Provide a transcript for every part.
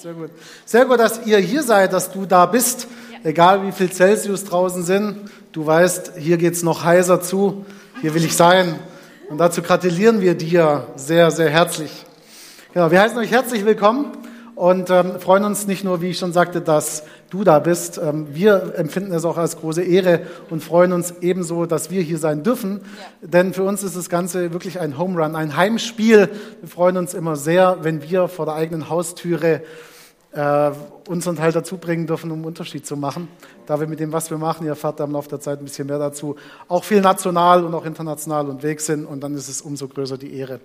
Sehr gut. Sehr gut, dass ihr hier seid, dass du da bist. Ja. Egal wie viel Celsius draußen sind, du weißt, hier geht's noch heißer zu. Hier will ich sein. Und dazu gratulieren wir dir sehr, sehr herzlich. Genau, wir heißen euch herzlich willkommen und ähm, freuen uns nicht nur, wie ich schon sagte, dass du da bist. Ähm, wir empfinden es auch als große Ehre und freuen uns ebenso, dass wir hier sein dürfen. Ja. Denn für uns ist das Ganze wirklich ein Home Run, ein Heimspiel. Wir freuen uns immer sehr, wenn wir vor der eigenen Haustüre äh, unseren Teil dazu bringen dürfen, um einen Unterschied zu machen. Da wir mit dem, was wir machen, ihr erfahrt im Laufe der Zeit ein bisschen mehr dazu, auch viel national und auch international unterwegs sind und dann ist es umso größer die Ehre.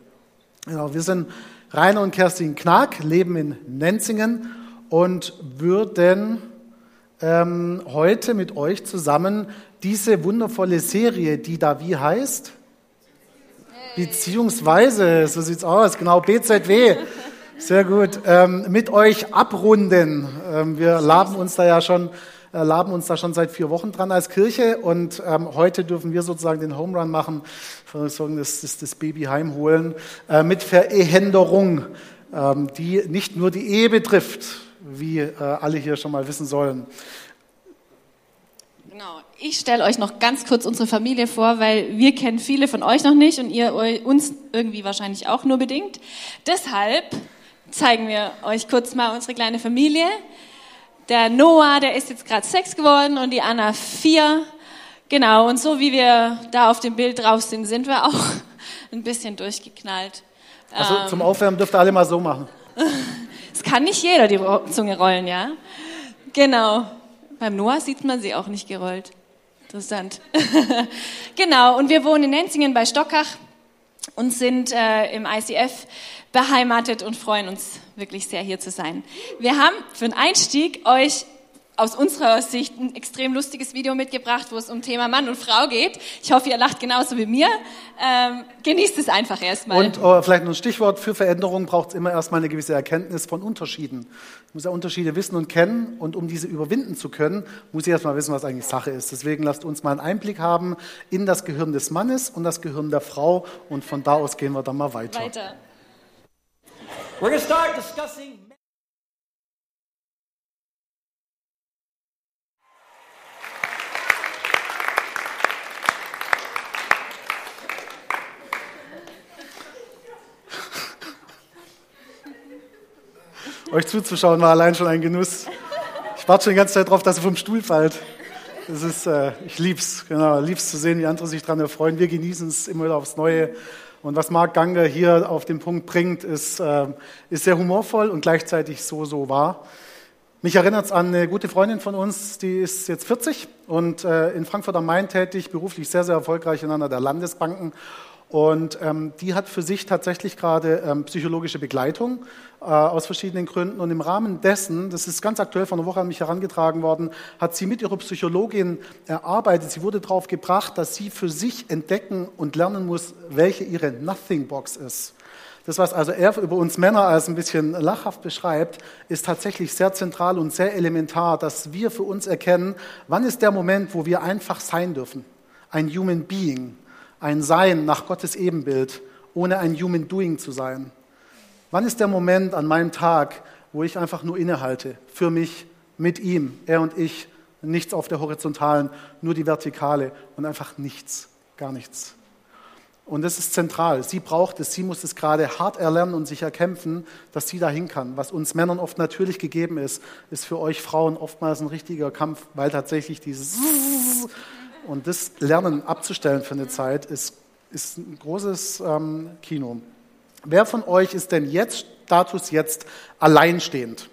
Genau, wir sind Rainer und Kerstin Knack, leben in Nenzingen und würden ähm, heute mit euch zusammen diese wundervolle Serie, die da wie heißt? Beziehungsweise, so sieht's aus, genau, BZW. Sehr gut. Ähm, mit euch abrunden. Ähm, wir laben uns da ja schon äh, laben uns da schon seit vier Wochen dran als Kirche und ähm, heute dürfen wir sozusagen den Home Run machen, sagen, das, das, das Baby heimholen, äh, mit Verehenderung, ähm, die nicht nur die Ehe betrifft, wie äh, alle hier schon mal wissen sollen. Genau. Ich stelle euch noch ganz kurz unsere Familie vor, weil wir kennen viele von euch noch nicht und ihr uns irgendwie wahrscheinlich auch nur bedingt. Deshalb zeigen wir euch kurz mal unsere kleine Familie. Der Noah, der ist jetzt gerade sechs geworden und die Anna vier. Genau, und so wie wir da auf dem Bild drauf sind, sind wir auch ein bisschen durchgeknallt. Also ähm, zum Aufwärmen dürft ihr alle mal so machen. Es kann nicht jeder die Zunge rollen, ja? Genau. Beim Noah sieht man sie auch nicht gerollt. Interessant. genau, und wir wohnen in Nenzingen bei Stockach und sind äh, im ICF beheimatet und freuen uns wirklich sehr, hier zu sein. Wir haben für den Einstieg euch aus unserer Sicht ein extrem lustiges Video mitgebracht, wo es um Thema Mann und Frau geht. Ich hoffe, ihr lacht genauso wie mir. Ähm, genießt es einfach erstmal. Und äh, vielleicht noch ein Stichwort für Veränderungen braucht es immer erstmal eine gewisse Erkenntnis von Unterschieden. Ich muss ja Unterschiede wissen und kennen und um diese überwinden zu können, muss ich erstmal wissen, was eigentlich Sache ist. Deswegen lasst uns mal einen Einblick haben in das Gehirn des Mannes und das Gehirn der Frau und von da aus gehen wir dann mal weiter. Weiter. We're going to start discussing Euch zuzuschauen war allein schon ein Genuss. Ich warte schon die ganze Zeit darauf, dass ihr vom Stuhl fallt. Das ist, äh, ich lieb's, genau, lieb's zu sehen, wie andere sich daran erfreuen. Wir genießen es immer wieder aufs Neue. Und was Marc Ganger hier auf den Punkt bringt, ist, äh, ist sehr humorvoll und gleichzeitig so, so wahr. Mich erinnert es an eine gute Freundin von uns, die ist jetzt 40 und äh, in Frankfurt am Main tätig, beruflich sehr, sehr erfolgreich in einer der Landesbanken. Und ähm, die hat für sich tatsächlich gerade ähm, psychologische Begleitung äh, aus verschiedenen Gründen. Und im Rahmen dessen, das ist ganz aktuell von einer Woche an mich herangetragen worden, hat sie mit ihrer Psychologin erarbeitet. Sie wurde darauf gebracht, dass sie für sich entdecken und lernen muss, welche ihre Nothing Box ist. Das, was also er über uns Männer als ein bisschen lachhaft beschreibt, ist tatsächlich sehr zentral und sehr elementar, dass wir für uns erkennen, wann ist der Moment, wo wir einfach sein dürfen. Ein Human Being ein Sein nach Gottes Ebenbild, ohne ein Human Doing zu sein? Wann ist der Moment an meinem Tag, wo ich einfach nur innehalte, für mich, mit ihm, er und ich, nichts auf der horizontalen, nur die vertikale und einfach nichts, gar nichts. Und das ist zentral. Sie braucht es, sie muss es gerade hart erlernen und sich erkämpfen, dass sie dahin kann. Was uns Männern oft natürlich gegeben ist, ist für euch Frauen oftmals ein richtiger Kampf, weil tatsächlich dieses und das Lernen abzustellen für eine Zeit ist, ist ein großes ähm, Kino. Wer von euch ist denn jetzt, Status jetzt, alleinstehend?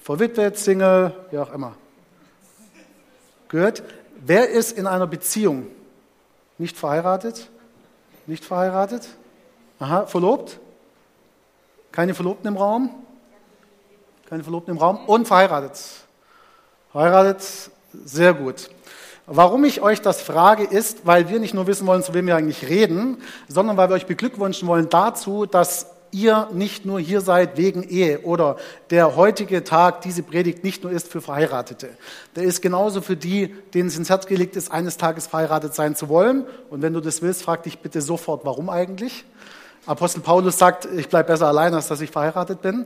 Verwitwet, Single, wie auch immer. Gehört? Wer ist in einer Beziehung? Nicht verheiratet? Nicht verheiratet? Aha, verlobt? Keine Verlobten im Raum? Keine Verlobten im Raum? Und verheiratet? Verheiratet? Sehr gut. Warum ich euch das frage, ist, weil wir nicht nur wissen wollen, zu wem wir eigentlich reden, sondern weil wir euch beglückwünschen wollen dazu, dass ihr nicht nur hier seid wegen Ehe oder der heutige Tag, diese Predigt nicht nur ist für Verheiratete. Der ist genauso für die, denen es ins Herz gelegt ist, eines Tages verheiratet sein zu wollen. Und wenn du das willst, frag dich bitte sofort, warum eigentlich? Apostel Paulus sagt, ich bleibe besser allein, als dass ich verheiratet bin.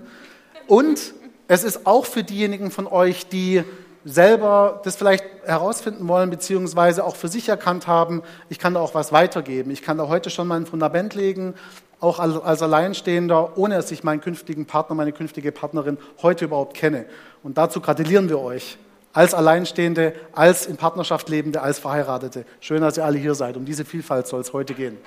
Und es ist auch für diejenigen von euch, die selber das vielleicht herausfinden wollen, beziehungsweise auch für sich erkannt haben, ich kann da auch was weitergeben. Ich kann da heute schon mein Fundament legen, auch als Alleinstehender, ohne dass ich meinen künftigen Partner, meine künftige Partnerin heute überhaupt kenne. Und dazu gratulieren wir euch. Als Alleinstehende, als in Partnerschaft Lebende, als Verheiratete. Schön, dass ihr alle hier seid. Um diese Vielfalt soll es heute gehen.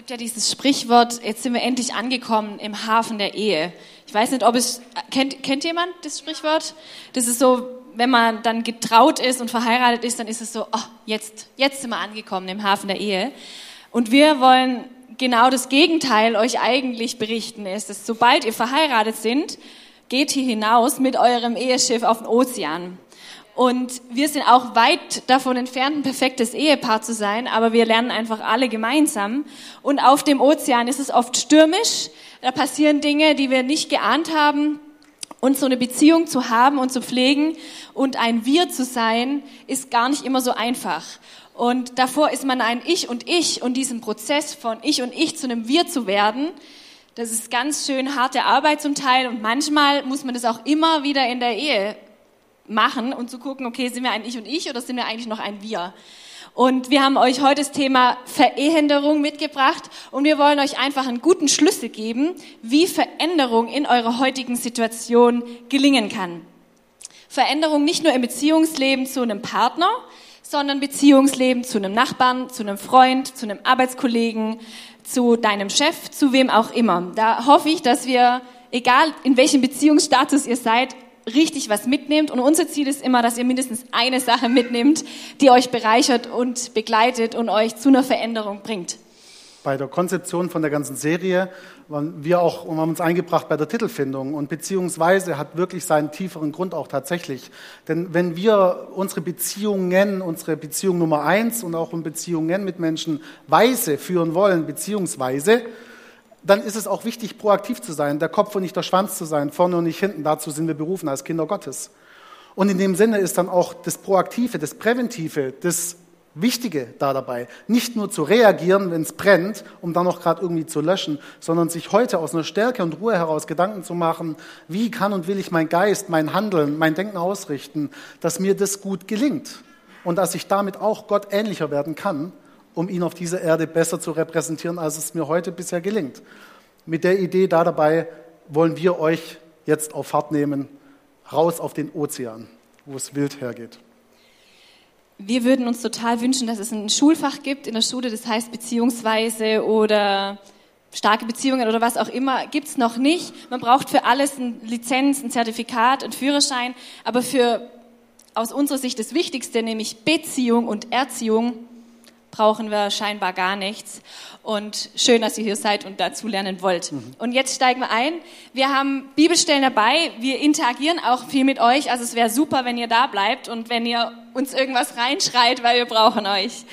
Gibt ja dieses Sprichwort, jetzt sind wir endlich angekommen im Hafen der Ehe. Ich weiß nicht, ob es, kennt, kennt jemand das Sprichwort? Das ist so, wenn man dann getraut ist und verheiratet ist, dann ist es so, oh, jetzt, jetzt sind wir angekommen im Hafen der Ehe. Und wir wollen genau das Gegenteil euch eigentlich berichten, ist, dass sobald ihr verheiratet sind, geht hier hinaus mit eurem Eheschiff auf den Ozean. Und wir sind auch weit davon entfernt, ein perfektes Ehepaar zu sein, aber wir lernen einfach alle gemeinsam. Und auf dem Ozean ist es oft stürmisch, da passieren Dinge, die wir nicht geahnt haben. Und so eine Beziehung zu haben und zu pflegen und ein Wir zu sein, ist gar nicht immer so einfach. Und davor ist man ein Ich und Ich und diesen Prozess von Ich und Ich zu einem Wir zu werden, das ist ganz schön harte Arbeit zum Teil und manchmal muss man das auch immer wieder in der Ehe machen und zu gucken, okay, sind wir ein Ich und Ich oder sind wir eigentlich noch ein Wir? Und wir haben euch heute das Thema Verehenderung mitgebracht und wir wollen euch einfach einen guten Schlüssel geben, wie Veränderung in eurer heutigen Situation gelingen kann. Veränderung nicht nur im Beziehungsleben zu einem Partner, sondern Beziehungsleben zu einem Nachbarn, zu einem Freund, zu einem Arbeitskollegen, zu deinem Chef, zu wem auch immer. Da hoffe ich, dass wir, egal in welchem Beziehungsstatus ihr seid, richtig was mitnehmt. Und unser Ziel ist immer, dass ihr mindestens eine Sache mitnehmt, die euch bereichert und begleitet und euch zu einer Veränderung bringt bei der Konzeption von der ganzen Serie waren wir auch und haben uns eingebracht bei der Titelfindung und beziehungsweise hat wirklich seinen tieferen Grund auch tatsächlich. Denn wenn wir unsere Beziehungen, unsere Beziehung Nummer eins und auch in Beziehungen mit Menschen weise führen wollen, beziehungsweise, dann ist es auch wichtig, proaktiv zu sein, der Kopf und nicht der Schwanz zu sein, vorne und nicht hinten. Dazu sind wir berufen als Kinder Gottes. Und in dem Sinne ist dann auch das Proaktive, das Präventive, das Wichtige da dabei. Nicht nur zu reagieren, wenn es brennt, um dann noch gerade irgendwie zu löschen, sondern sich heute aus einer Stärke und Ruhe heraus Gedanken zu machen, wie kann und will ich mein Geist, mein Handeln, mein Denken ausrichten, dass mir das gut gelingt und dass ich damit auch Gott ähnlicher werden kann, um ihn auf dieser Erde besser zu repräsentieren, als es mir heute bisher gelingt. Mit der Idee da dabei wollen wir euch jetzt auf Fahrt nehmen, raus auf den Ozean, wo es wild hergeht wir würden uns total wünschen, dass es ein Schulfach gibt in der Schule, das heißt beziehungsweise oder starke Beziehungen oder was auch immer, gibt's noch nicht. Man braucht für alles eine Lizenz, ein Zertifikat, einen Führerschein, aber für aus unserer Sicht das Wichtigste, nämlich Beziehung und Erziehung, brauchen wir scheinbar gar nichts. Und schön, dass ihr hier seid und dazu lernen wollt. Mhm. Und jetzt steigen wir ein. Wir haben Bibelstellen dabei. Wir interagieren auch viel mit euch. Also es wäre super, wenn ihr da bleibt und wenn ihr uns irgendwas reinschreit, weil wir brauchen euch.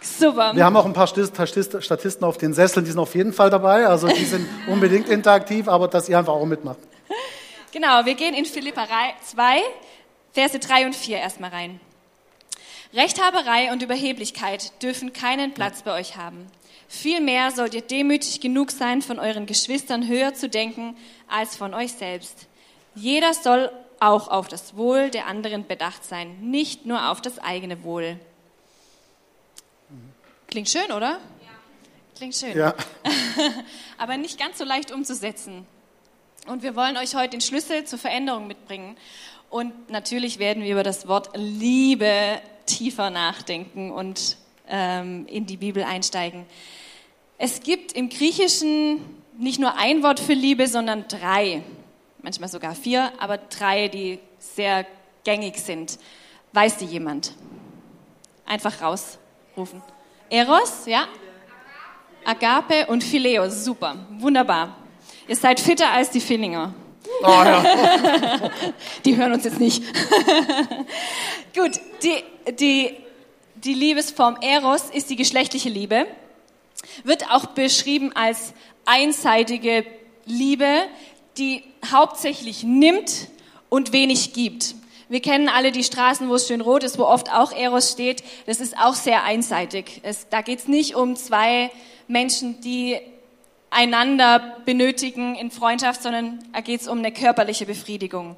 Super. Wir haben auch ein paar Statisten auf den Sesseln, die sind auf jeden Fall dabei. Also die sind unbedingt interaktiv, aber dass ihr einfach auch mitmacht. Genau, wir gehen in Philippa 2, Verse 3 und 4 erstmal rein. Rechthaberei und Überheblichkeit dürfen keinen Platz bei euch haben. Vielmehr sollt ihr demütig genug sein, von euren Geschwistern höher zu denken als von euch selbst. Jeder soll auch auf das Wohl der anderen bedacht sein, nicht nur auf das eigene Wohl. Klingt schön, oder? Klingt schön. Ja. Aber nicht ganz so leicht umzusetzen. Und wir wollen euch heute den Schlüssel zur Veränderung mitbringen. Und natürlich werden wir über das Wort Liebe tiefer nachdenken und ähm, in die Bibel einsteigen. Es gibt im Griechischen nicht nur ein Wort für Liebe, sondern drei, manchmal sogar vier, aber drei, die sehr gängig sind. Weiß die jemand? Einfach rausrufen. Eros, ja? Agape und Phileo, super, wunderbar. Ihr seid fitter als die Fillinger. Oh, ja. die hören uns jetzt nicht. Gut, die, die, die Liebesform Eros ist die geschlechtliche Liebe, wird auch beschrieben als einseitige Liebe, die hauptsächlich nimmt und wenig gibt. Wir kennen alle die Straßen, wo es schön rot ist, wo oft auch Eros steht. Das ist auch sehr einseitig. Es, da geht es nicht um zwei Menschen, die einander benötigen in Freundschaft, sondern da geht es um eine körperliche Befriedigung.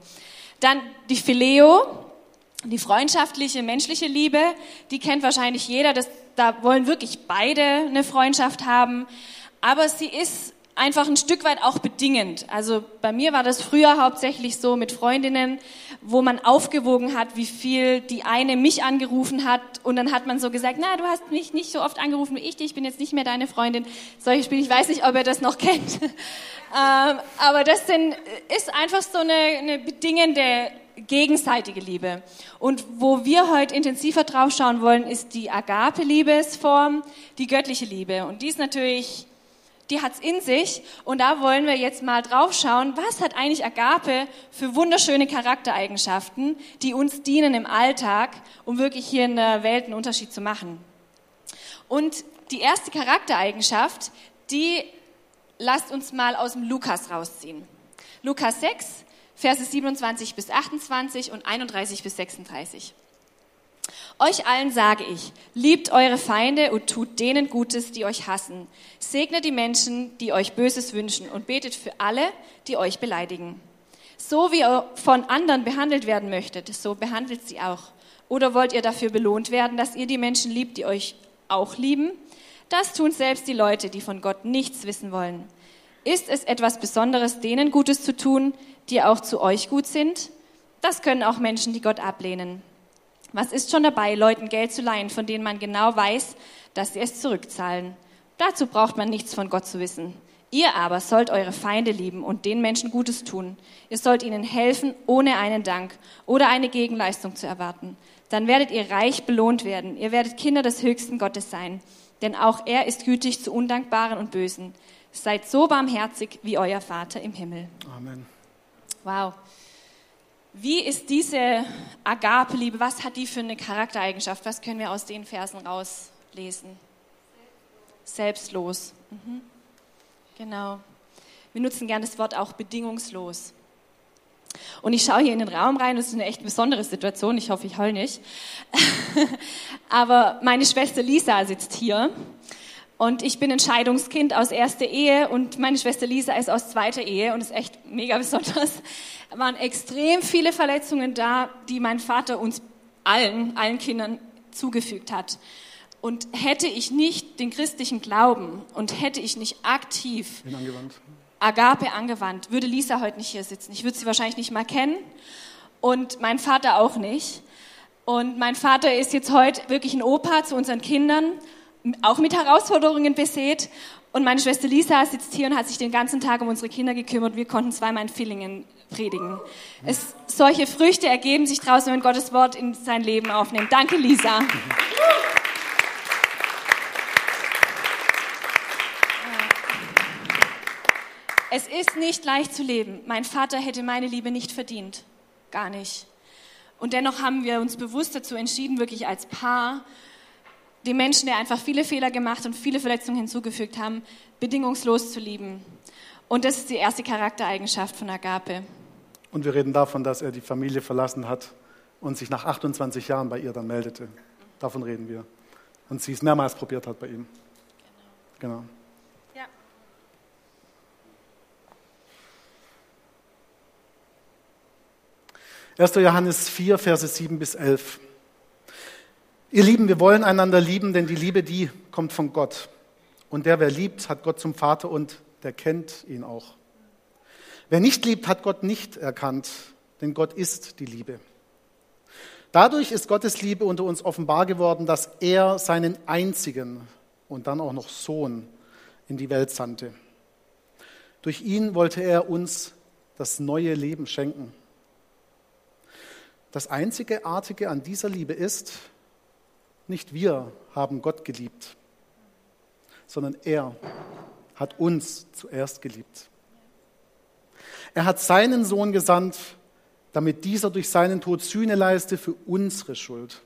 Dann die Phileo, die freundschaftliche, menschliche Liebe, die kennt wahrscheinlich jeder. Das, da wollen wirklich beide eine Freundschaft haben. Aber sie ist einfach ein Stück weit auch bedingend. Also bei mir war das früher hauptsächlich so mit Freundinnen, wo man aufgewogen hat, wie viel die eine mich angerufen hat und dann hat man so gesagt, na, du hast mich nicht so oft angerufen wie ich, ich bin jetzt nicht mehr deine Freundin. Solche Spiele, ich weiß nicht, ob ihr das noch kennt. ähm, aber das sind, ist einfach so eine, eine bedingende gegenseitige Liebe. Und wo wir heute intensiver drauf schauen wollen, ist die Agape-Liebesform, die göttliche Liebe. Und die ist natürlich die hat's in sich. Und da wollen wir jetzt mal drauf schauen, was hat eigentlich Agape für wunderschöne Charaktereigenschaften, die uns dienen im Alltag, um wirklich hier in der Welt einen Unterschied zu machen. Und die erste Charaktereigenschaft, die lasst uns mal aus dem Lukas rausziehen. Lukas 6, Verse 27 bis 28 und 31 bis 36. Euch allen sage ich, liebt eure Feinde und tut denen Gutes, die euch hassen. Segnet die Menschen, die euch Böses wünschen und betet für alle, die euch beleidigen. So wie ihr von anderen behandelt werden möchtet, so behandelt sie auch. Oder wollt ihr dafür belohnt werden, dass ihr die Menschen liebt, die euch auch lieben? Das tun selbst die Leute, die von Gott nichts wissen wollen. Ist es etwas Besonderes, denen Gutes zu tun, die auch zu euch gut sind? Das können auch Menschen, die Gott ablehnen. Was ist schon dabei, Leuten Geld zu leihen, von denen man genau weiß, dass sie es zurückzahlen? Dazu braucht man nichts von Gott zu wissen. Ihr aber sollt eure Feinde lieben und den Menschen Gutes tun. Ihr sollt ihnen helfen, ohne einen Dank oder eine Gegenleistung zu erwarten. Dann werdet ihr reich belohnt werden. Ihr werdet Kinder des höchsten Gottes sein. Denn auch er ist gütig zu Undankbaren und Bösen. Seid so barmherzig wie euer Vater im Himmel. Amen. Wow. Wie ist diese Agape-Liebe? Was hat die für eine Charaktereigenschaft? Was können wir aus den Versen rauslesen? Selbstlos. Mhm. Genau. Wir nutzen gerne das Wort auch bedingungslos. Und ich schaue hier in den Raum rein, das ist eine echt besondere Situation, ich hoffe, ich heul nicht. Aber meine Schwester Lisa sitzt hier und ich bin ein Scheidungskind aus erster Ehe und meine Schwester Lisa ist aus zweiter Ehe und ist echt mega besonders. Es waren extrem viele Verletzungen da, die mein Vater uns allen, allen Kindern zugefügt hat. Und hätte ich nicht den christlichen Glauben und hätte ich nicht aktiv angewandt. Agape angewandt, würde Lisa heute nicht hier sitzen. Ich würde sie wahrscheinlich nicht mal kennen und mein Vater auch nicht. Und mein Vater ist jetzt heute wirklich ein Opa zu unseren Kindern auch mit Herausforderungen besät. Und meine Schwester Lisa sitzt hier und hat sich den ganzen Tag um unsere Kinder gekümmert. Wir konnten zweimal in Villingen predigen. Es, solche Früchte ergeben sich draußen, wenn Gottes Wort in sein Leben aufnimmt. Danke, Lisa. Es ist nicht leicht zu leben. Mein Vater hätte meine Liebe nicht verdient. Gar nicht. Und dennoch haben wir uns bewusst dazu entschieden, wirklich als Paar die Menschen, die einfach viele Fehler gemacht und viele Verletzungen hinzugefügt haben, bedingungslos zu lieben. Und das ist die erste Charaktereigenschaft von Agape. Und wir reden davon, dass er die Familie verlassen hat und sich nach 28 Jahren bei ihr dann meldete. Davon reden wir. Und sie es mehrmals probiert hat bei ihm. Genau. genau. Ja. 1. Johannes 4, Verse 7 bis 11. Ihr Lieben, wir wollen einander lieben, denn die Liebe, die kommt von Gott. Und der, wer liebt, hat Gott zum Vater und der kennt ihn auch. Wer nicht liebt, hat Gott nicht erkannt, denn Gott ist die Liebe. Dadurch ist Gottes Liebe unter uns offenbar geworden, dass er seinen einzigen und dann auch noch Sohn in die Welt sandte. Durch ihn wollte er uns das neue Leben schenken. Das Einzigartige an dieser Liebe ist, nicht wir haben Gott geliebt, sondern er hat uns zuerst geliebt. Er hat seinen Sohn gesandt, damit dieser durch seinen Tod Sühne leiste für unsere Schuld.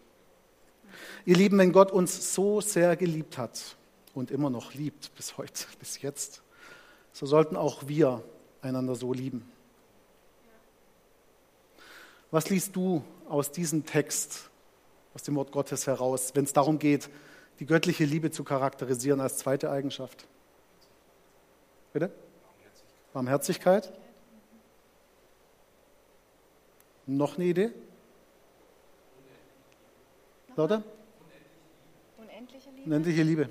Ihr Lieben, wenn Gott uns so sehr geliebt hat und immer noch liebt bis heute, bis jetzt, so sollten auch wir einander so lieben. Was liest du aus diesem Text aus dem Wort Gottes heraus, wenn es darum geht, die göttliche Liebe zu charakterisieren als zweite Eigenschaft. Bitte? Barmherzigkeit. Noch eine Idee? Lauter? Unendliche Liebe. Unendliche Liebe.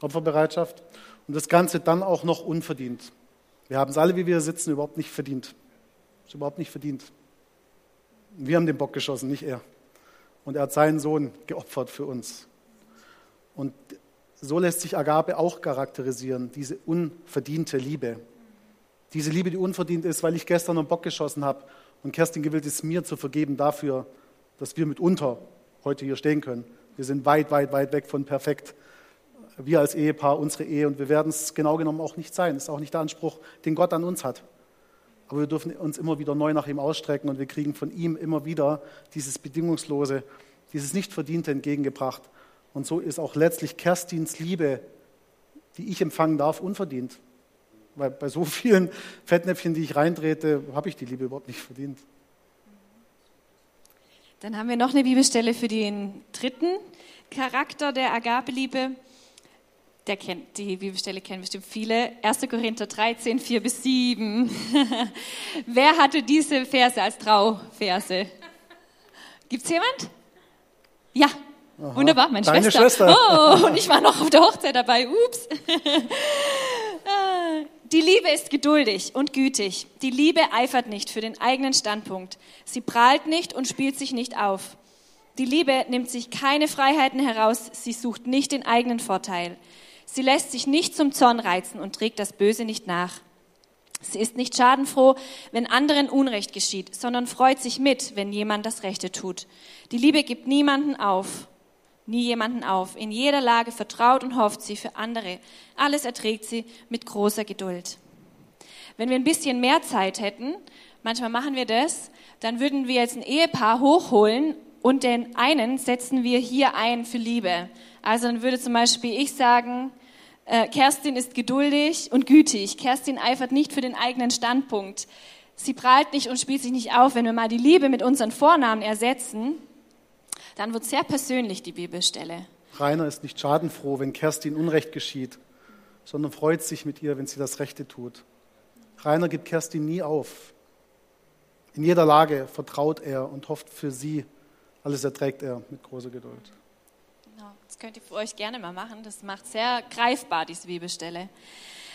Opferbereitschaft. Und das Ganze dann auch noch unverdient. Wir haben es alle, wie wir sitzen, überhaupt nicht verdient. Ist überhaupt nicht verdient. Wir haben den Bock geschossen, nicht er. Und er hat seinen Sohn geopfert für uns. Und so lässt sich Agape auch charakterisieren, diese unverdiente Liebe. Diese Liebe, die unverdient ist, weil ich gestern einen Bock geschossen habe und Kerstin gewillt ist, mir zu vergeben dafür, dass wir mitunter heute hier stehen können. Wir sind weit, weit, weit weg von perfekt. Wir als Ehepaar, unsere Ehe und wir werden es genau genommen auch nicht sein. Das ist auch nicht der Anspruch, den Gott an uns hat. Aber wir dürfen uns immer wieder neu nach ihm ausstrecken und wir kriegen von ihm immer wieder dieses Bedingungslose, dieses Nicht-Verdiente entgegengebracht. Und so ist auch letztlich Kerstins Liebe, die ich empfangen darf, unverdient. Weil bei so vielen Fettnäpfchen, die ich reintrete, habe ich die Liebe überhaupt nicht verdient. Dann haben wir noch eine Bibelstelle für den dritten Charakter der Agape-Liebe. Der kennt, die Bibelstelle kennen bestimmt viele. 1. Korinther 13, 4 bis 7. Wer hatte diese Verse als Trauverse? Gibt es jemand? Ja, Aha. wunderbar, meine Deine Schwester. Schwester. Oh, und ich war noch auf der Hochzeit dabei. Ups. Die Liebe ist geduldig und gütig. Die Liebe eifert nicht für den eigenen Standpunkt. Sie prahlt nicht und spielt sich nicht auf. Die Liebe nimmt sich keine Freiheiten heraus. Sie sucht nicht den eigenen Vorteil. Sie lässt sich nicht zum Zorn reizen und trägt das Böse nicht nach. Sie ist nicht schadenfroh, wenn anderen Unrecht geschieht, sondern freut sich mit, wenn jemand das Rechte tut. Die Liebe gibt niemanden auf, nie jemanden auf. In jeder Lage vertraut und hofft sie für andere. Alles erträgt sie mit großer Geduld. Wenn wir ein bisschen mehr Zeit hätten, manchmal machen wir das, dann würden wir jetzt ein Ehepaar hochholen und den einen setzen wir hier ein für Liebe. Also dann würde zum Beispiel ich sagen, äh, Kerstin ist geduldig und gütig. Kerstin eifert nicht für den eigenen Standpunkt. Sie prahlt nicht und spielt sich nicht auf. Wenn wir mal die Liebe mit unseren Vornamen ersetzen, dann wird sehr persönlich die Bibelstelle. Rainer ist nicht schadenfroh, wenn Kerstin Unrecht geschieht, sondern freut sich mit ihr, wenn sie das Rechte tut. Rainer gibt Kerstin nie auf. In jeder Lage vertraut er und hofft für sie. Alles erträgt er mit großer Geduld. Das könnt ihr für euch gerne mal machen. Das macht sehr greifbar, diese Bibelstelle.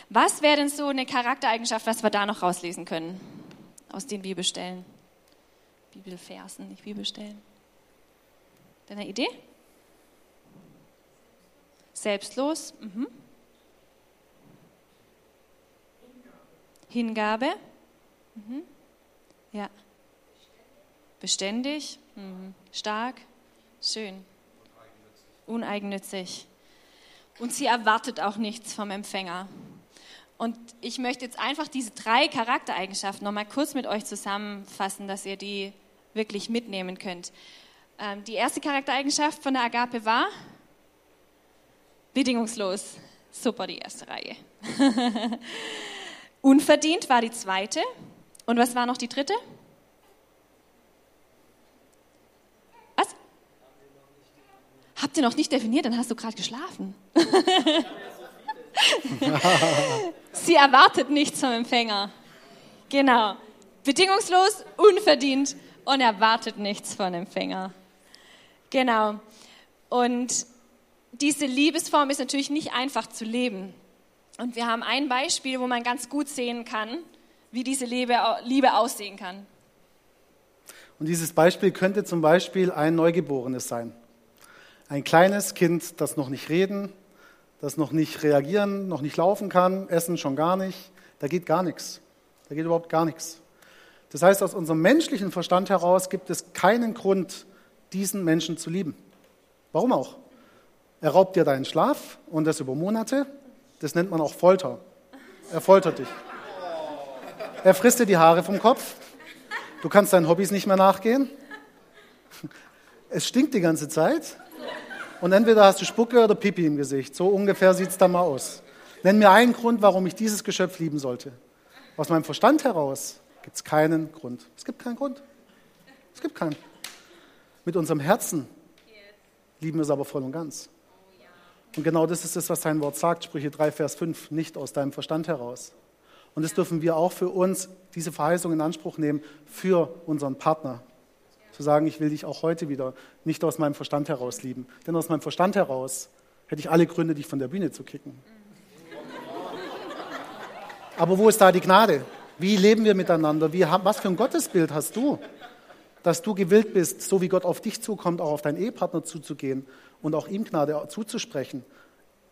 Was wäre denn so eine Charaktereigenschaft, was wir da noch rauslesen können aus den Bibelstellen? Bibelversen, nicht Bibelstellen. Deine Idee? Selbstlos. Mhm. Hingabe. Mhm. Ja. Beständig. Mhm. Stark. Schön uneigennützig. Und sie erwartet auch nichts vom Empfänger. Und ich möchte jetzt einfach diese drei Charaktereigenschaften nochmal kurz mit euch zusammenfassen, dass ihr die wirklich mitnehmen könnt. Ähm, die erste Charaktereigenschaft von der Agape war bedingungslos. Super, die erste Reihe. Unverdient war die zweite. Und was war noch die dritte? Habt ihr noch nicht definiert, dann hast du gerade geschlafen. Sie erwartet nichts vom Empfänger. Genau. Bedingungslos, unverdient und erwartet nichts vom Empfänger. Genau. Und diese Liebesform ist natürlich nicht einfach zu leben. Und wir haben ein Beispiel, wo man ganz gut sehen kann, wie diese Liebe, Liebe aussehen kann. Und dieses Beispiel könnte zum Beispiel ein Neugeborenes sein. Ein kleines Kind, das noch nicht reden, das noch nicht reagieren, noch nicht laufen kann, essen schon gar nicht, da geht gar nichts. Da geht überhaupt gar nichts. Das heißt, aus unserem menschlichen Verstand heraus gibt es keinen Grund, diesen Menschen zu lieben. Warum auch? Er raubt dir deinen Schlaf und das über Monate. Das nennt man auch Folter. Er foltert dich. Er frisst dir die Haare vom Kopf. Du kannst deinen Hobbys nicht mehr nachgehen. Es stinkt die ganze Zeit und entweder hast du Spucke oder Pipi im Gesicht. So ungefähr sieht es da mal aus. Nenn mir einen Grund, warum ich dieses Geschöpf lieben sollte. Aus meinem Verstand heraus gibt es keinen Grund. Es gibt keinen Grund. Es gibt keinen. Mit unserem Herzen lieben wir es aber voll und ganz. Und genau das ist das, was sein Wort sagt, Sprüche 3, Vers 5, nicht aus deinem Verstand heraus. Und das dürfen wir auch für uns, diese Verheißung in Anspruch nehmen, für unseren Partner. Zu sagen, ich will dich auch heute wieder nicht aus meinem Verstand heraus lieben. Denn aus meinem Verstand heraus hätte ich alle Gründe, dich von der Bühne zu kicken. Aber wo ist da die Gnade? Wie leben wir miteinander? Wie, was für ein Gottesbild hast du? Dass du gewillt bist, so wie Gott auf dich zukommt, auch auf deinen Ehepartner zuzugehen und auch ihm Gnade zuzusprechen,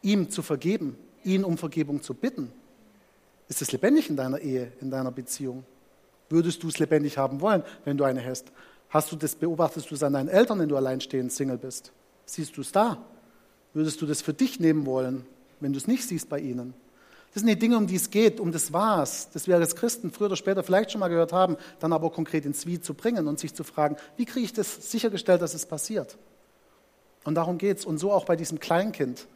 ihm zu vergeben, ihn um Vergebung zu bitten. Ist es lebendig in deiner Ehe, in deiner Beziehung? Würdest du es lebendig haben wollen, wenn du eine hast? Hast du das, beobachtest du es an deinen Eltern, wenn du alleinstehend Single bist? Siehst du es da? Würdest du das für dich nehmen wollen, wenn du es nicht siehst bei ihnen? Das sind die Dinge, um die es geht, um das Was, das wir als Christen früher oder später vielleicht schon mal gehört haben, dann aber konkret ins Wie zu bringen und sich zu fragen, wie kriege ich das sichergestellt, dass es passiert? Und darum geht es. Und so auch bei diesem Kleinkind.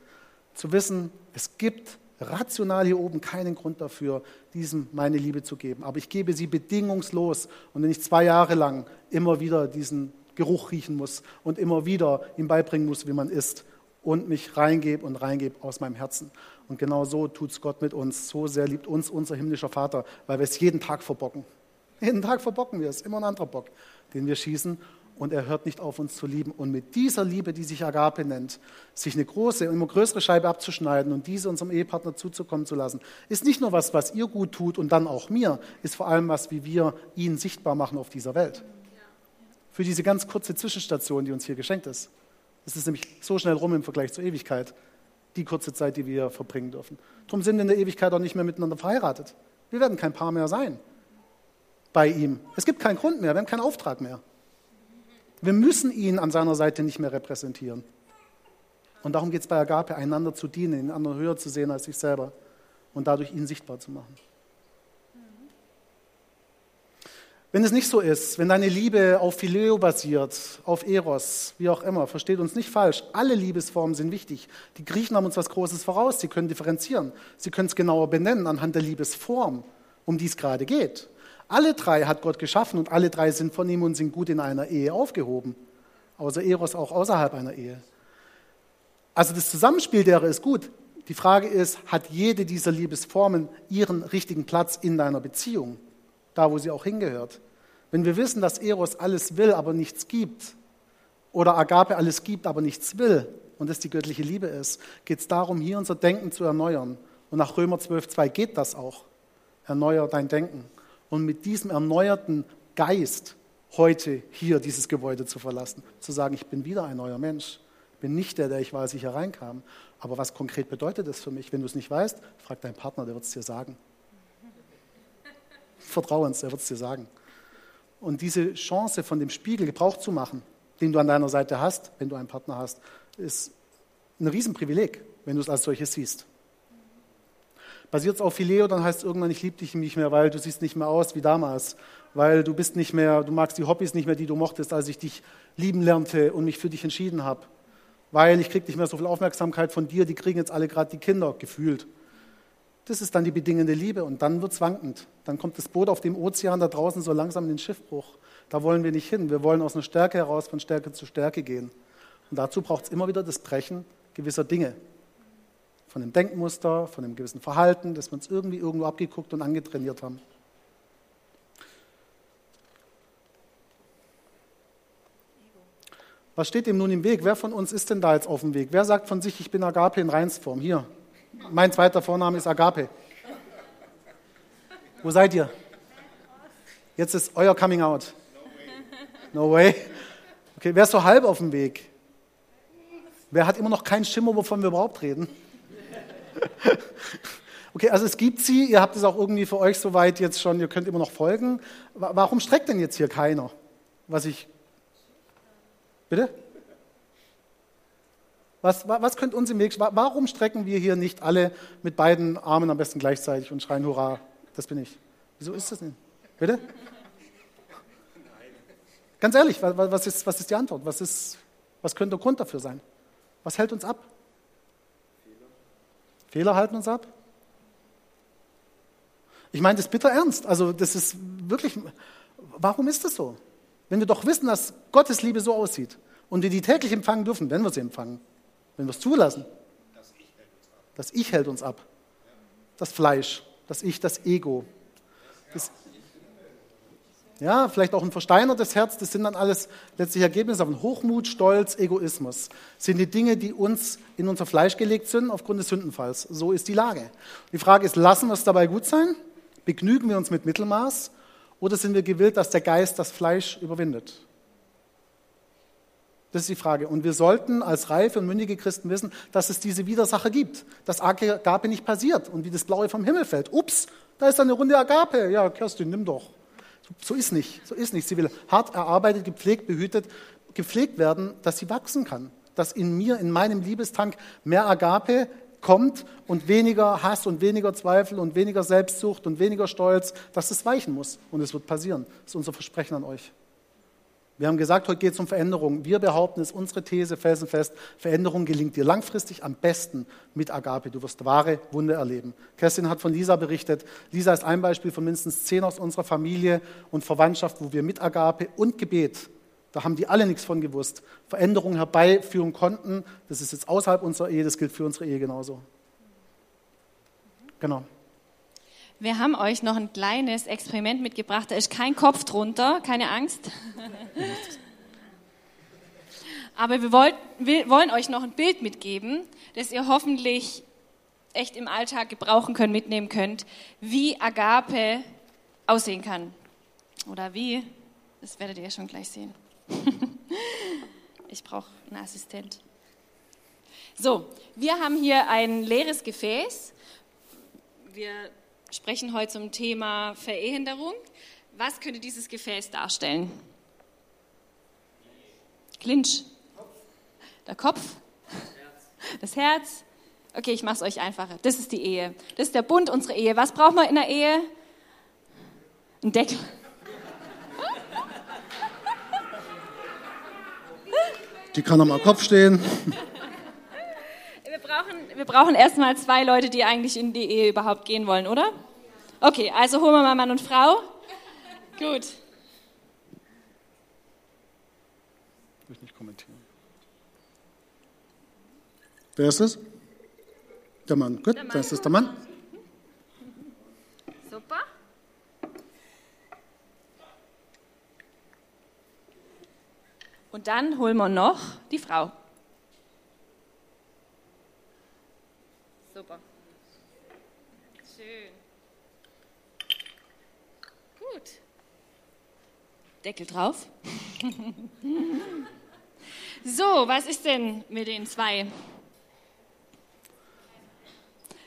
Zu wissen, es gibt rational hier oben keinen Grund dafür, diesem meine Liebe zu geben. Aber ich gebe sie bedingungslos. Und wenn ich zwei Jahre lang immer wieder diesen Geruch riechen muss und immer wieder ihm beibringen muss, wie man isst und mich reingebe und reingebe aus meinem Herzen. Und genau so tut es Gott mit uns. So sehr liebt uns unser himmlischer Vater, weil wir es jeden Tag verbocken. Jeden Tag verbocken wir es. Immer ein anderer Bock, den wir schießen und er hört nicht auf, uns zu lieben. Und mit dieser Liebe, die sich Agape nennt, sich eine große, immer größere Scheibe abzuschneiden und diese unserem Ehepartner zuzukommen zu lassen, ist nicht nur was, was ihr gut tut und dann auch mir, ist vor allem was, wie wir ihn sichtbar machen auf dieser Welt. Für diese ganz kurze Zwischenstation, die uns hier geschenkt ist. Es ist nämlich so schnell rum im Vergleich zur Ewigkeit, die kurze Zeit, die wir verbringen dürfen. Darum sind wir in der Ewigkeit auch nicht mehr miteinander verheiratet. Wir werden kein Paar mehr sein bei ihm. Es gibt keinen Grund mehr, wir haben keinen Auftrag mehr. Wir müssen ihn an seiner Seite nicht mehr repräsentieren. Und darum geht es bei Agape, einander zu dienen, den anderen höher zu sehen als sich selber und dadurch ihn sichtbar zu machen. Wenn es nicht so ist, wenn deine Liebe auf Phileo basiert, auf Eros, wie auch immer, versteht uns nicht falsch, alle Liebesformen sind wichtig. Die Griechen haben uns was Großes voraus, sie können differenzieren, sie können es genauer benennen anhand der Liebesform, um die es gerade geht. Alle drei hat Gott geschaffen und alle drei sind von ihm und sind gut in einer Ehe aufgehoben. Außer Eros auch außerhalb einer Ehe. Also das Zusammenspiel derer ist gut. Die Frage ist, hat jede dieser Liebesformen ihren richtigen Platz in deiner Beziehung? Da, wo sie auch hingehört. Wenn wir wissen, dass Eros alles will, aber nichts gibt, oder Agape alles gibt, aber nichts will, und das die göttliche Liebe ist, geht es darum, hier unser Denken zu erneuern. Und nach Römer 12,2 geht das auch. Erneuer dein Denken und mit diesem erneuerten Geist heute hier dieses Gebäude zu verlassen. Zu sagen, ich bin wieder ein neuer Mensch. Ich bin nicht der, der ich war, als ich hereinkam. Aber was konkret bedeutet das für mich? Wenn du es nicht weißt, frag deinen Partner, der wird es dir sagen. Vertrau uns, der wird es dir sagen. Und diese Chance von dem Spiegel Gebrauch zu machen, den du an deiner Seite hast, wenn du einen Partner hast, ist ein Riesenprivileg, wenn du es als solches siehst. Basiert es auf Phileo, dann heißt es irgendwann, ich liebe dich nicht mehr, weil du siehst nicht mehr aus wie damals, weil du bist nicht mehr, du magst die Hobbys nicht mehr, die du mochtest, als ich dich lieben lernte und mich für dich entschieden habe. Weil ich kriege nicht mehr so viel Aufmerksamkeit von dir, die kriegen jetzt alle gerade die Kinder gefühlt. Das ist dann die bedingende Liebe und dann wird es wankend. Dann kommt das Boot auf dem Ozean da draußen so langsam in den Schiffbruch. Da wollen wir nicht hin. Wir wollen aus einer Stärke heraus von Stärke zu Stärke gehen. Und dazu braucht es immer wieder das Brechen gewisser Dinge von einem Denkmuster, von einem gewissen Verhalten, das wir uns irgendwie irgendwo abgeguckt und angetrainiert haben. Was steht dem nun im Weg? Wer von uns ist denn da jetzt auf dem Weg? Wer sagt von sich, ich bin Agape in Reinsform? Hier, mein zweiter Vorname ist Agape. Wo seid ihr? Jetzt ist euer Coming Out. No way. Okay, wer ist so halb auf dem Weg? Wer hat immer noch keinen Schimmer, wovon wir überhaupt reden? Okay, also es gibt sie, ihr habt es auch irgendwie für euch soweit jetzt schon, ihr könnt immer noch folgen. Warum streckt denn jetzt hier keiner? Was ich. Bitte? Was, was könnte uns im Weg Warum strecken wir hier nicht alle mit beiden Armen am besten gleichzeitig und schreien Hurra, das bin ich? Wieso ist das denn? Bitte? Ganz ehrlich, was ist, was ist die Antwort? Was, ist, was könnte der Grund dafür sein? Was hält uns ab? Fehler halten uns ab. Ich meine das bitter ernst. Also das ist wirklich, warum ist das so? Wenn wir doch wissen, dass Gottes Liebe so aussieht und wir die täglich empfangen dürfen, wenn wir sie empfangen, wenn wir es zulassen. Das Ich hält uns ab. Das Fleisch, das Ich, das Ego. Das, ja, vielleicht auch ein versteinertes Herz, das sind dann alles letztlich Ergebnisse von Hochmut, Stolz, Egoismus. Das sind die Dinge, die uns in unser Fleisch gelegt sind aufgrund des Sündenfalls. So ist die Lage. Die Frage ist, lassen wir es dabei gut sein? Begnügen wir uns mit Mittelmaß? Oder sind wir gewillt, dass der Geist das Fleisch überwindet? Das ist die Frage. Und wir sollten als reife und mündige Christen wissen, dass es diese Widersacher gibt, dass Agape nicht passiert und wie das Blaue vom Himmel fällt. Ups, da ist eine Runde Agape. Ja, Kerstin, nimm doch. So ist nicht, so ist nicht. Sie will hart erarbeitet, gepflegt, behütet, gepflegt werden, dass sie wachsen kann. Dass in mir, in meinem Liebestank mehr Agape kommt und weniger Hass und weniger Zweifel und weniger Selbstsucht und weniger Stolz, dass es weichen muss. Und es wird passieren. Das ist unser Versprechen an euch. Wir haben gesagt, heute geht es um Veränderung. Wir behaupten, es ist unsere These felsenfest, Veränderung gelingt dir langfristig am besten mit Agape. Du wirst wahre Wunder erleben. Kerstin hat von Lisa berichtet. Lisa ist ein Beispiel von mindestens zehn aus unserer Familie und Verwandtschaft, wo wir mit Agape und Gebet, da haben die alle nichts von gewusst, Veränderungen herbeiführen konnten. Das ist jetzt außerhalb unserer Ehe, das gilt für unsere Ehe genauso. Genau. Wir haben euch noch ein kleines Experiment mitgebracht. Da ist kein Kopf drunter, keine Angst. Aber wir, wollt, wir wollen euch noch ein Bild mitgeben, das ihr hoffentlich echt im Alltag gebrauchen könnt, mitnehmen könnt, wie Agape aussehen kann. Oder wie, das werdet ihr schon gleich sehen. ich brauche einen Assistent. So, wir haben hier ein leeres Gefäß. Wir sprechen heute zum Thema Verehenderung. Was könnte dieses Gefäß darstellen? Clinch. Der Kopf? Das Herz? Okay, ich mache es euch einfacher. Das ist die Ehe. Das ist der Bund, unsere Ehe. Was braucht man in der Ehe? Ein Deckel. Die kann am Kopf stehen brauchen, wir brauchen erstmal zwei Leute, die eigentlich in die Ehe überhaupt gehen wollen, oder? Okay, also holen wir mal Mann und Frau. Gut. Will ich nicht kommentieren. Wer ist es? Der Mann. Gut, der Mann. das ist der Mann. Super. Und dann holen wir noch die Frau. Super. Schön. Gut. Deckel drauf. so, was ist denn mit den zwei?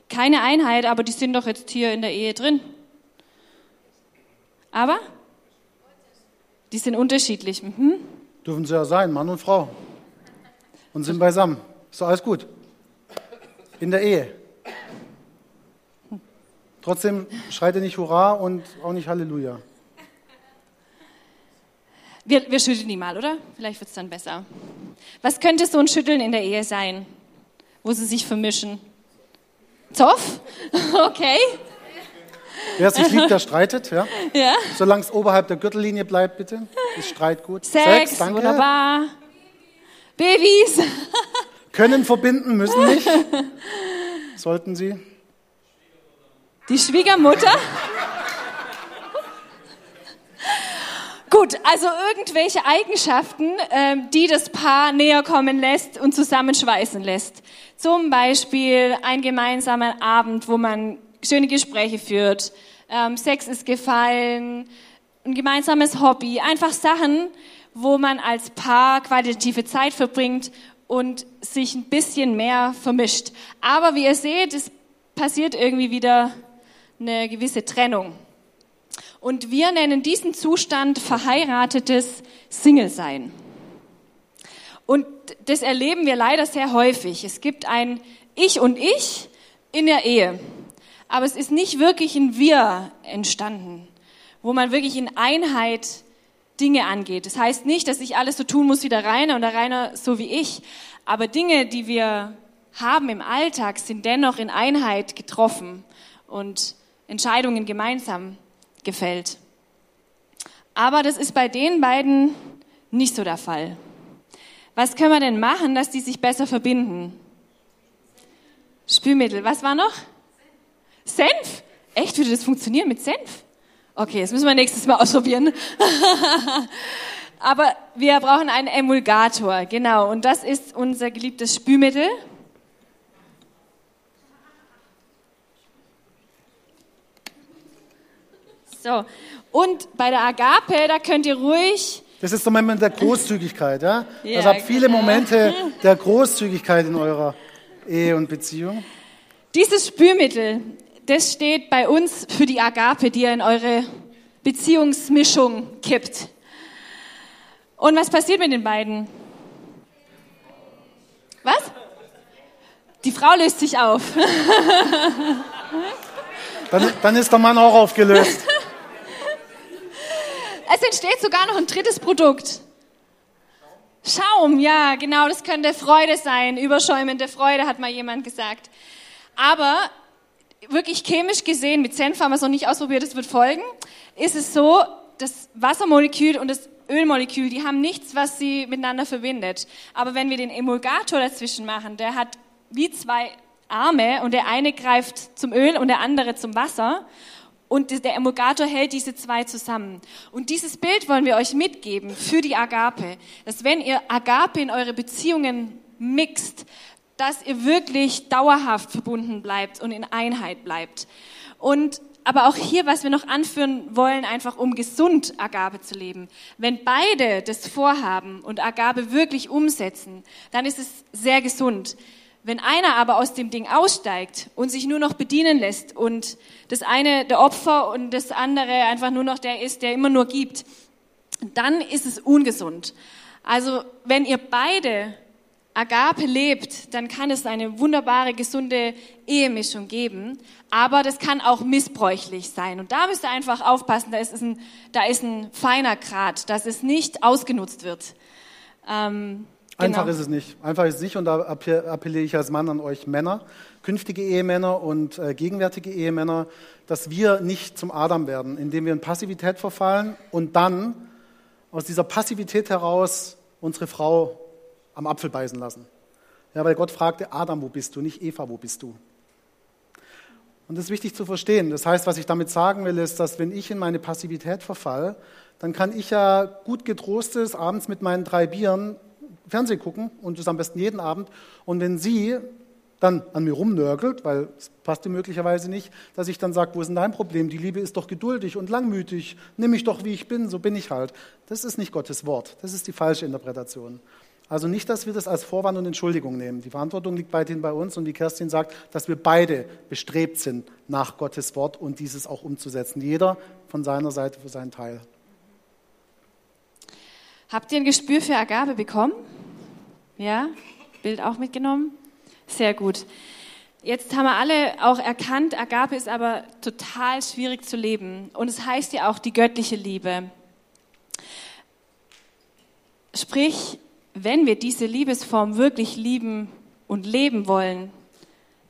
Keine Einheit, aber die sind doch jetzt hier in der Ehe drin. Aber? Die sind unterschiedlich. Mhm. Dürfen sie ja sein, Mann und Frau. Und sind beisammen. Ist doch alles gut. In der Ehe. Trotzdem schreit er nicht Hurra und auch nicht Halleluja. Wir, wir schütteln die mal, oder? Vielleicht wird es dann besser. Was könnte so ein Schütteln in der Ehe sein, wo sie sich vermischen? Zoff? Okay. Wer sich liebt, der streitet, ja? ja. Solange es oberhalb der Gürtellinie bleibt, bitte. Ist Streit gut. Sex, Sex danke. wunderbar. Babys. Können verbinden, müssen nicht. Sollten sie. Die Schwiegermutter? Gut, also irgendwelche Eigenschaften, ähm, die das Paar näher kommen lässt und zusammenschweißen lässt. Zum Beispiel ein gemeinsamer Abend, wo man schöne Gespräche führt, ähm, Sex ist gefallen, ein gemeinsames Hobby, einfach Sachen, wo man als Paar qualitative Zeit verbringt und sich ein bisschen mehr vermischt. Aber wie ihr seht, es passiert irgendwie wieder eine gewisse Trennung. Und wir nennen diesen Zustand verheiratetes Single-Sein. Und das erleben wir leider sehr häufig. Es gibt ein Ich und Ich in der Ehe. Aber es ist nicht wirklich ein Wir entstanden, wo man wirklich in Einheit Dinge angeht. Das heißt nicht, dass ich alles so tun muss wie der Rainer und der Rainer so wie ich. Aber Dinge, die wir haben im Alltag, sind dennoch in Einheit getroffen. Und Entscheidungen gemeinsam gefällt. Aber das ist bei den beiden nicht so der Fall. Was können wir denn machen, dass die sich besser verbinden? Spülmittel. Was war noch? Senf. Echt, würde das funktionieren mit Senf? Okay, das müssen wir nächstes Mal ausprobieren. Aber wir brauchen einen Emulgator, genau. Und das ist unser geliebtes Spülmittel. So. Und bei der Agape, da könnt ihr ruhig. Das ist der Moment der Großzügigkeit, ja? ja also habt viele genau. Momente der Großzügigkeit in eurer Ehe und Beziehung. Dieses Spülmittel, das steht bei uns für die Agape, die ihr in eure Beziehungsmischung kippt. Und was passiert mit den beiden? Was? Die Frau löst sich auf. Dann, dann ist der Mann auch aufgelöst. Es entsteht sogar noch ein drittes Produkt. Schaum, ja, genau, das könnte Freude sein. Überschäumende Freude, hat mal jemand gesagt. Aber wirklich chemisch gesehen, mit Senf haben wir es noch nicht ausprobiert, es wird folgen, ist es so, das Wassermolekül und das Ölmolekül, die haben nichts, was sie miteinander verbindet. Aber wenn wir den Emulgator dazwischen machen, der hat wie zwei Arme und der eine greift zum Öl und der andere zum Wasser. Und der Emulgator hält diese zwei zusammen. Und dieses Bild wollen wir euch mitgeben für die Agape, dass wenn ihr Agape in eure Beziehungen mixt, dass ihr wirklich dauerhaft verbunden bleibt und in Einheit bleibt. Und aber auch hier, was wir noch anführen wollen, einfach um gesund Agape zu leben. Wenn beide das vorhaben und Agape wirklich umsetzen, dann ist es sehr gesund. Wenn einer aber aus dem Ding aussteigt und sich nur noch bedienen lässt und das eine der Opfer und das andere einfach nur noch der ist, der immer nur gibt, dann ist es ungesund. Also wenn ihr beide Agape lebt, dann kann es eine wunderbare, gesunde Ehemischung geben. Aber das kann auch missbräuchlich sein. Und da müsst ihr einfach aufpassen, da ist ein, da ist ein feiner Grad, dass es nicht ausgenutzt wird. Ähm, genau. Einfach ist es nicht. Einfach ist es nicht. Und da appelliere ich als Mann an euch Männer, künftige Ehemänner und äh, gegenwärtige Ehemänner, dass wir nicht zum Adam werden, indem wir in Passivität verfallen und dann aus dieser Passivität heraus unsere Frau am Apfel beißen lassen. Ja, weil Gott fragte, Adam, wo bist du? Nicht Eva, wo bist du? Und das ist wichtig zu verstehen. Das heißt, was ich damit sagen will, ist, dass wenn ich in meine Passivität verfall, dann kann ich ja gut getrostes abends mit meinen drei Bieren Fernsehen gucken und das am besten jeden Abend. Und wenn sie dann an mir rumnörgelt, weil es passt dir möglicherweise nicht, dass ich dann sage, wo ist denn dein Problem? Die Liebe ist doch geduldig und langmütig. Nimm mich doch, wie ich bin, so bin ich halt. Das ist nicht Gottes Wort. Das ist die falsche Interpretation. Also nicht, dass wir das als Vorwand und Entschuldigung nehmen. Die Verantwortung liegt weiterhin bei uns und wie Kerstin sagt, dass wir beide bestrebt sind nach Gottes Wort und dieses auch umzusetzen. Jeder von seiner Seite für seinen Teil. Habt ihr ein Gespür für Agabe bekommen? Ja? Bild auch mitgenommen? Sehr gut. Jetzt haben wir alle auch erkannt, Agape ist aber total schwierig zu leben. Und es heißt ja auch die göttliche Liebe. Sprich, wenn wir diese Liebesform wirklich lieben und leben wollen,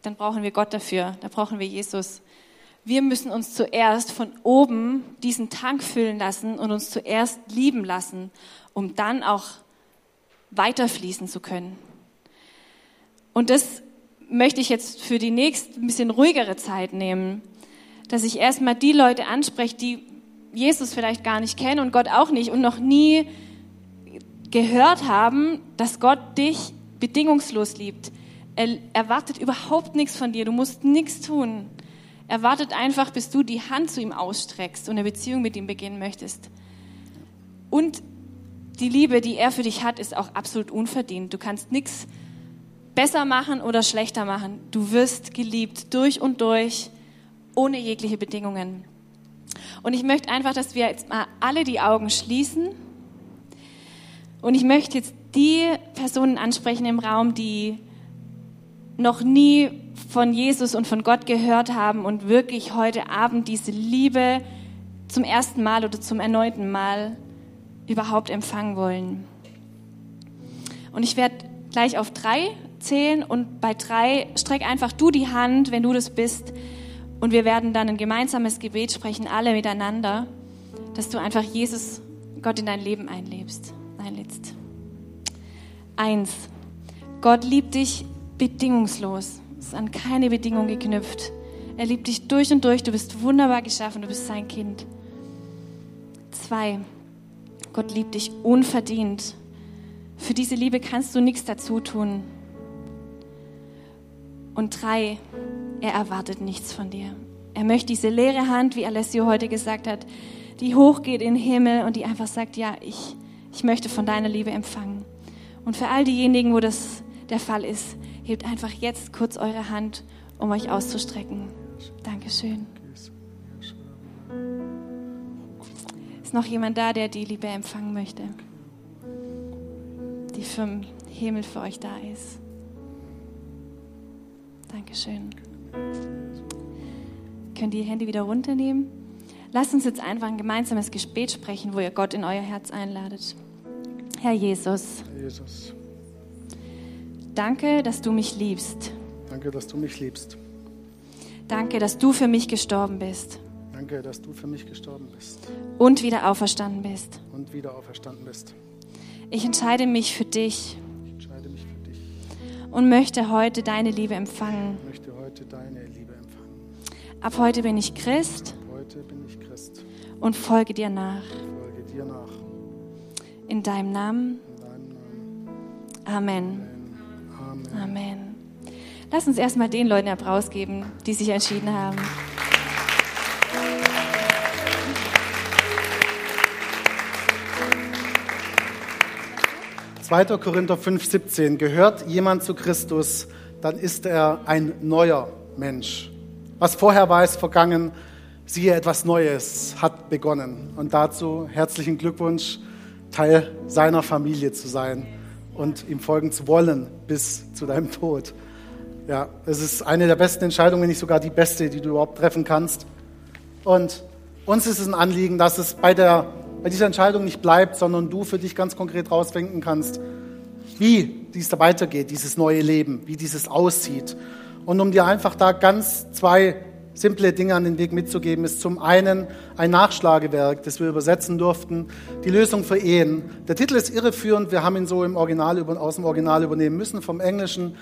dann brauchen wir Gott dafür, da brauchen wir Jesus. Wir müssen uns zuerst von oben diesen Tank füllen lassen und uns zuerst lieben lassen, um dann auch weiterfließen zu können. Und das möchte ich jetzt für die nächste ein bisschen ruhigere Zeit nehmen, dass ich erstmal die Leute anspreche, die Jesus vielleicht gar nicht kennen und Gott auch nicht und noch nie gehört haben, dass Gott dich bedingungslos liebt. Er erwartet überhaupt nichts von dir. Du musst nichts tun. Er wartet einfach, bis du die Hand zu ihm ausstreckst und eine Beziehung mit ihm beginnen möchtest. Und die Liebe, die er für dich hat, ist auch absolut unverdient. Du kannst nichts besser machen oder schlechter machen. Du wirst geliebt durch und durch, ohne jegliche Bedingungen. Und ich möchte einfach, dass wir jetzt mal alle die Augen schließen und ich möchte jetzt die Personen ansprechen im Raum, die noch nie von Jesus und von Gott gehört haben und wirklich heute Abend diese Liebe zum ersten Mal oder zum erneuten Mal überhaupt empfangen wollen. Und ich werde gleich auf drei zählen und bei drei streck einfach du die Hand, wenn du das bist. Und wir werden dann ein gemeinsames Gebet sprechen, alle miteinander, dass du einfach Jesus, Gott in dein Leben einlebst einlädst. Eins. Gott liebt dich bedingungslos. Es ist an keine Bedingung geknüpft. Er liebt dich durch und durch. Du bist wunderbar geschaffen. Du bist sein Kind. Zwei. Gott liebt dich unverdient. Für diese Liebe kannst du nichts dazu tun. Und drei. Er erwartet nichts von dir. Er möchte diese leere Hand, wie Alessio heute gesagt hat, die hochgeht in den Himmel und die einfach sagt, ja, ich, ich möchte von deiner Liebe empfangen. Und für all diejenigen, wo das der Fall ist, hebt einfach jetzt kurz eure Hand, um euch auszustrecken. Dankeschön. Ist noch jemand da, der die Liebe empfangen möchte? Die vom Himmel für euch da ist. Dankeschön. Könnt ihr die Hände wieder runternehmen? Lasst uns jetzt einfach ein gemeinsames Gebet sprechen, wo ihr Gott in euer Herz einladet. Herr Jesus. Jesus. Danke, dass du mich liebst. Danke, dass du mich liebst. Danke, dass du für mich gestorben bist. Danke, dass du für mich gestorben bist. Und wieder auferstanden bist. Und wieder auferstanden bist. Ich entscheide mich für dich. Ich entscheide mich für dich. Und möchte heute deine Liebe empfangen. Ich möchte heute deine Liebe empfangen. Ab heute bin ich Christ. Ab heute bin ich Christ. Und folge dir nach. Folge dir nach. In deinem Namen. In deinem Namen. Amen. Amen. Amen. Lass uns erstmal den Leuten Applaus geben, die sich entschieden haben. 2. Korinther 5, 17. Gehört jemand zu Christus, dann ist er ein neuer Mensch. Was vorher war, ist vergangen. Siehe, etwas Neues hat begonnen. Und dazu herzlichen Glückwunsch, Teil seiner Familie zu sein und ihm folgen zu wollen bis zu deinem Tod. Ja, es ist eine der besten Entscheidungen, wenn nicht sogar die beste, die du überhaupt treffen kannst. Und uns ist es ein Anliegen, dass es bei, der, bei dieser Entscheidung nicht bleibt, sondern du für dich ganz konkret rausfinden kannst, wie dies da weitergeht, dieses neue Leben, wie dieses aussieht. Und um dir einfach da ganz zwei simple Dinge an den Weg mitzugeben, ist zum einen ein Nachschlagewerk, das wir übersetzen durften, die Lösung für Ehen. Der Titel ist irreführend, wir haben ihn so im Original, aus dem Original übernehmen müssen, vom Englischen.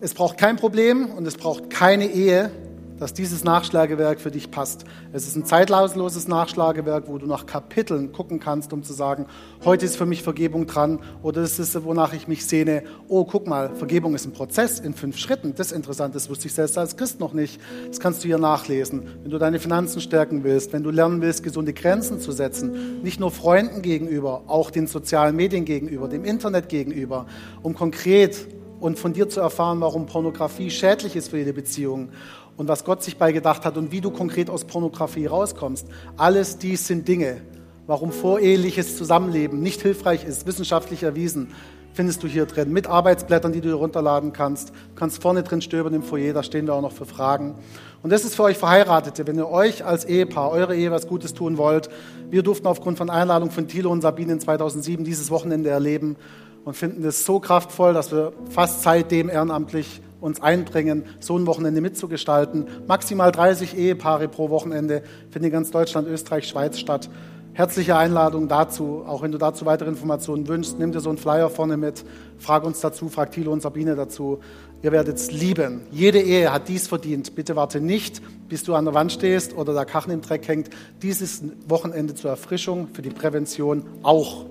Es braucht kein Problem und es braucht keine Ehe, dass dieses Nachschlagewerk für dich passt. Es ist ein zeitlausloses Nachschlagewerk, wo du nach Kapiteln gucken kannst, um zu sagen, heute ist für mich Vergebung dran oder das ist, wonach ich mich sehne. Oh, guck mal, Vergebung ist ein Prozess in fünf Schritten. Das ist interessant, das wusste ich selbst als Christ noch nicht. Das kannst du hier nachlesen. Wenn du deine Finanzen stärken willst, wenn du lernen willst, gesunde Grenzen zu setzen, nicht nur Freunden gegenüber, auch den sozialen Medien gegenüber, dem Internet gegenüber, um konkret und von dir zu erfahren, warum Pornografie schädlich ist für jede Beziehung und was Gott sich beigedacht hat und wie du konkret aus Pornografie rauskommst. Alles dies sind Dinge, warum voreheliches Zusammenleben nicht hilfreich ist, wissenschaftlich erwiesen, findest du hier drin. Mit Arbeitsblättern, die du runterladen kannst. Du kannst vorne drin stöbern im Foyer, da stehen wir auch noch für Fragen. Und das ist für euch Verheiratete, wenn ihr euch als Ehepaar, eure Ehe was Gutes tun wollt. Wir durften aufgrund von Einladung von Thilo und Sabine in 2007 dieses Wochenende erleben und finden es so kraftvoll, dass wir fast seitdem ehrenamtlich uns einbringen, so ein Wochenende mitzugestalten. Maximal 30 Ehepaare pro Wochenende finden in ganz Deutschland, Österreich, Schweiz statt. Herzliche Einladung dazu. Auch wenn du dazu weitere Informationen wünschst, nimm dir so einen Flyer vorne mit, frag uns dazu, frag Thilo und Sabine dazu. Ihr werdet es lieben. Jede Ehe hat dies verdient. Bitte warte nicht, bis du an der Wand stehst oder der Kachen im Dreck hängt. Dieses Wochenende zur Erfrischung, für die Prävention auch.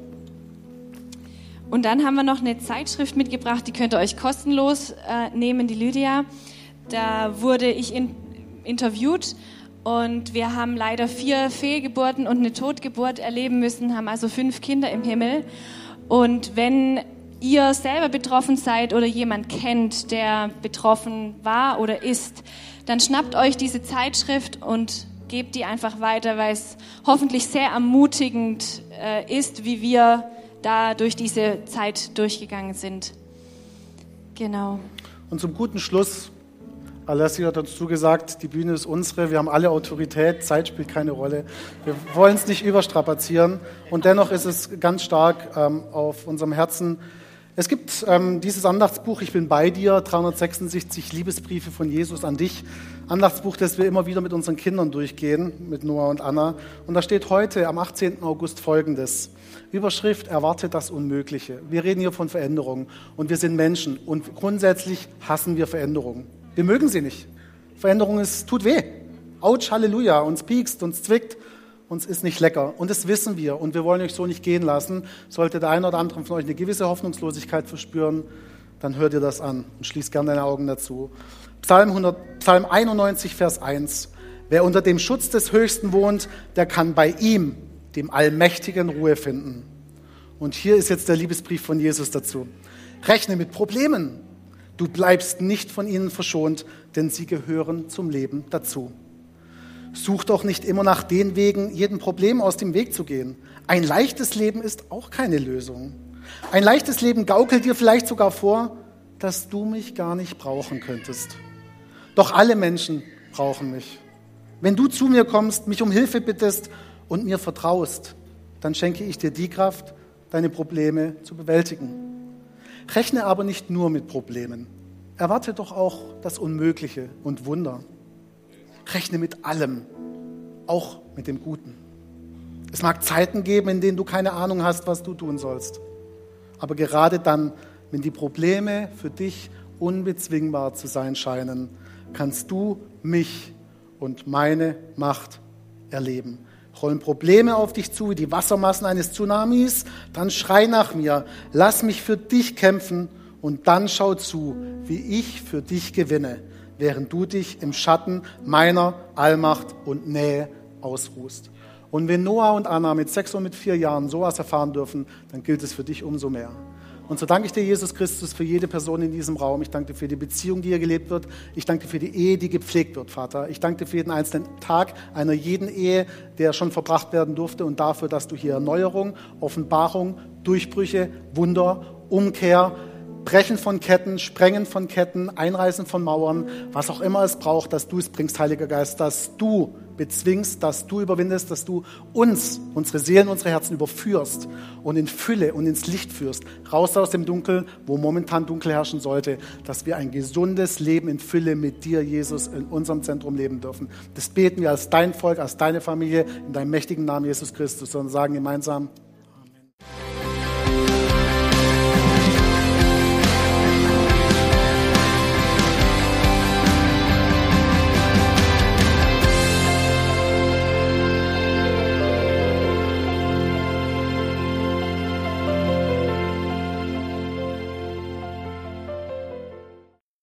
Und dann haben wir noch eine Zeitschrift mitgebracht, die könnt ihr euch kostenlos äh, nehmen, die Lydia. Da wurde ich in, interviewt und wir haben leider vier Fehlgeburten und eine Totgeburt erleben müssen, haben also fünf Kinder im Himmel. Und wenn ihr selber betroffen seid oder jemand kennt, der betroffen war oder ist, dann schnappt euch diese Zeitschrift und gebt die einfach weiter, weil es hoffentlich sehr ermutigend äh, ist, wie wir da durch diese Zeit durchgegangen sind. Genau. Und zum guten Schluss, Alessia hat dazu gesagt, die Bühne ist unsere, wir haben alle Autorität, Zeit spielt keine Rolle. Wir wollen es nicht überstrapazieren und dennoch ist es ganz stark ähm, auf unserem Herzen, Es gibt ähm, dieses Andachtsbuch, Ich bin bei dir, 366 Liebesbriefe von Jesus an dich. Andachtsbuch, das wir immer wieder mit unseren Kindern durchgehen, mit Noah und Anna. Und da steht heute, am 18. August, folgendes. Überschrift, erwarte das Unmögliche. Wir reden hier von Veränderungen und wir sind Menschen und grundsätzlich hassen wir Veränderungen. Wir mögen sie nicht. Veränderung ist, tut weh. Autsch, Halleluja, uns piekst, uns zwickt uns ist nicht lecker. Und das wissen wir. Und wir wollen euch so nicht gehen lassen. Sollte der eine oder andere von euch eine gewisse Hoffnungslosigkeit verspüren, dann hört ihr das an und schließt gerne deine Augen dazu. Psalm, 100, Psalm 91, Vers 1. Wer unter dem Schutz des Höchsten wohnt, der kann bei ihm, dem Allmächtigen, Ruhe finden. Und hier ist jetzt der Liebesbrief von Jesus dazu. Rechne mit Problemen. Du bleibst nicht von ihnen verschont, denn sie gehören zum Leben dazu. Such doch nicht immer nach den Wegen, jedem Problem aus dem Weg zu gehen. Ein leichtes Leben ist auch keine Lösung. Ein leichtes Leben gaukelt dir vielleicht sogar vor, dass du mich gar nicht brauchen könntest. Doch alle Menschen brauchen mich. Wenn du zu mir kommst, mich um Hilfe bittest und mir vertraust, dann schenke ich dir die Kraft, deine Probleme zu bewältigen. Rechne aber nicht nur mit Problemen. Erwarte doch auch das Unmögliche und Wunder. Rechne mit allem, auch mit dem Guten. Es mag Zeiten geben, in denen du keine Ahnung hast, was du tun sollst. Aber gerade dann, wenn die Probleme für dich unbezwingbar zu sein scheinen, kannst du mich und meine Macht erleben. Rollen Probleme auf dich zu wie die Wassermassen eines Tsunamis, dann schrei nach mir, lass mich für dich kämpfen und dann schau zu, wie ich für dich gewinne während du dich im Schatten meiner Allmacht und Nähe ausruhst. Und wenn Noah und Anna mit sechs und mit vier Jahren sowas erfahren dürfen, dann gilt es für dich umso mehr. Und so danke ich dir, Jesus Christus, für jede Person in diesem Raum. Ich danke dir für die Beziehung, die hier gelebt wird. Ich danke dir für die Ehe, die gepflegt wird, Vater. Ich danke dir für jeden einzelnen Tag einer jeden Ehe, der schon verbracht werden durfte und dafür, dass du hier Erneuerung, Offenbarung, Durchbrüche, Wunder, Umkehr, Brechen von Ketten, Sprengen von Ketten, Einreißen von Mauern, was auch immer es braucht, dass du es bringst, Heiliger Geist, dass du bezwingst, dass du überwindest, dass du uns, unsere Seelen, unsere Herzen überführst und in Fülle und ins Licht führst, raus aus dem Dunkel, wo momentan Dunkel herrschen sollte, dass wir ein gesundes Leben in Fülle mit dir, Jesus, in unserem Zentrum leben dürfen. Das beten wir als dein Volk, als deine Familie, in deinem mächtigen Namen, Jesus Christus, und sagen gemeinsam,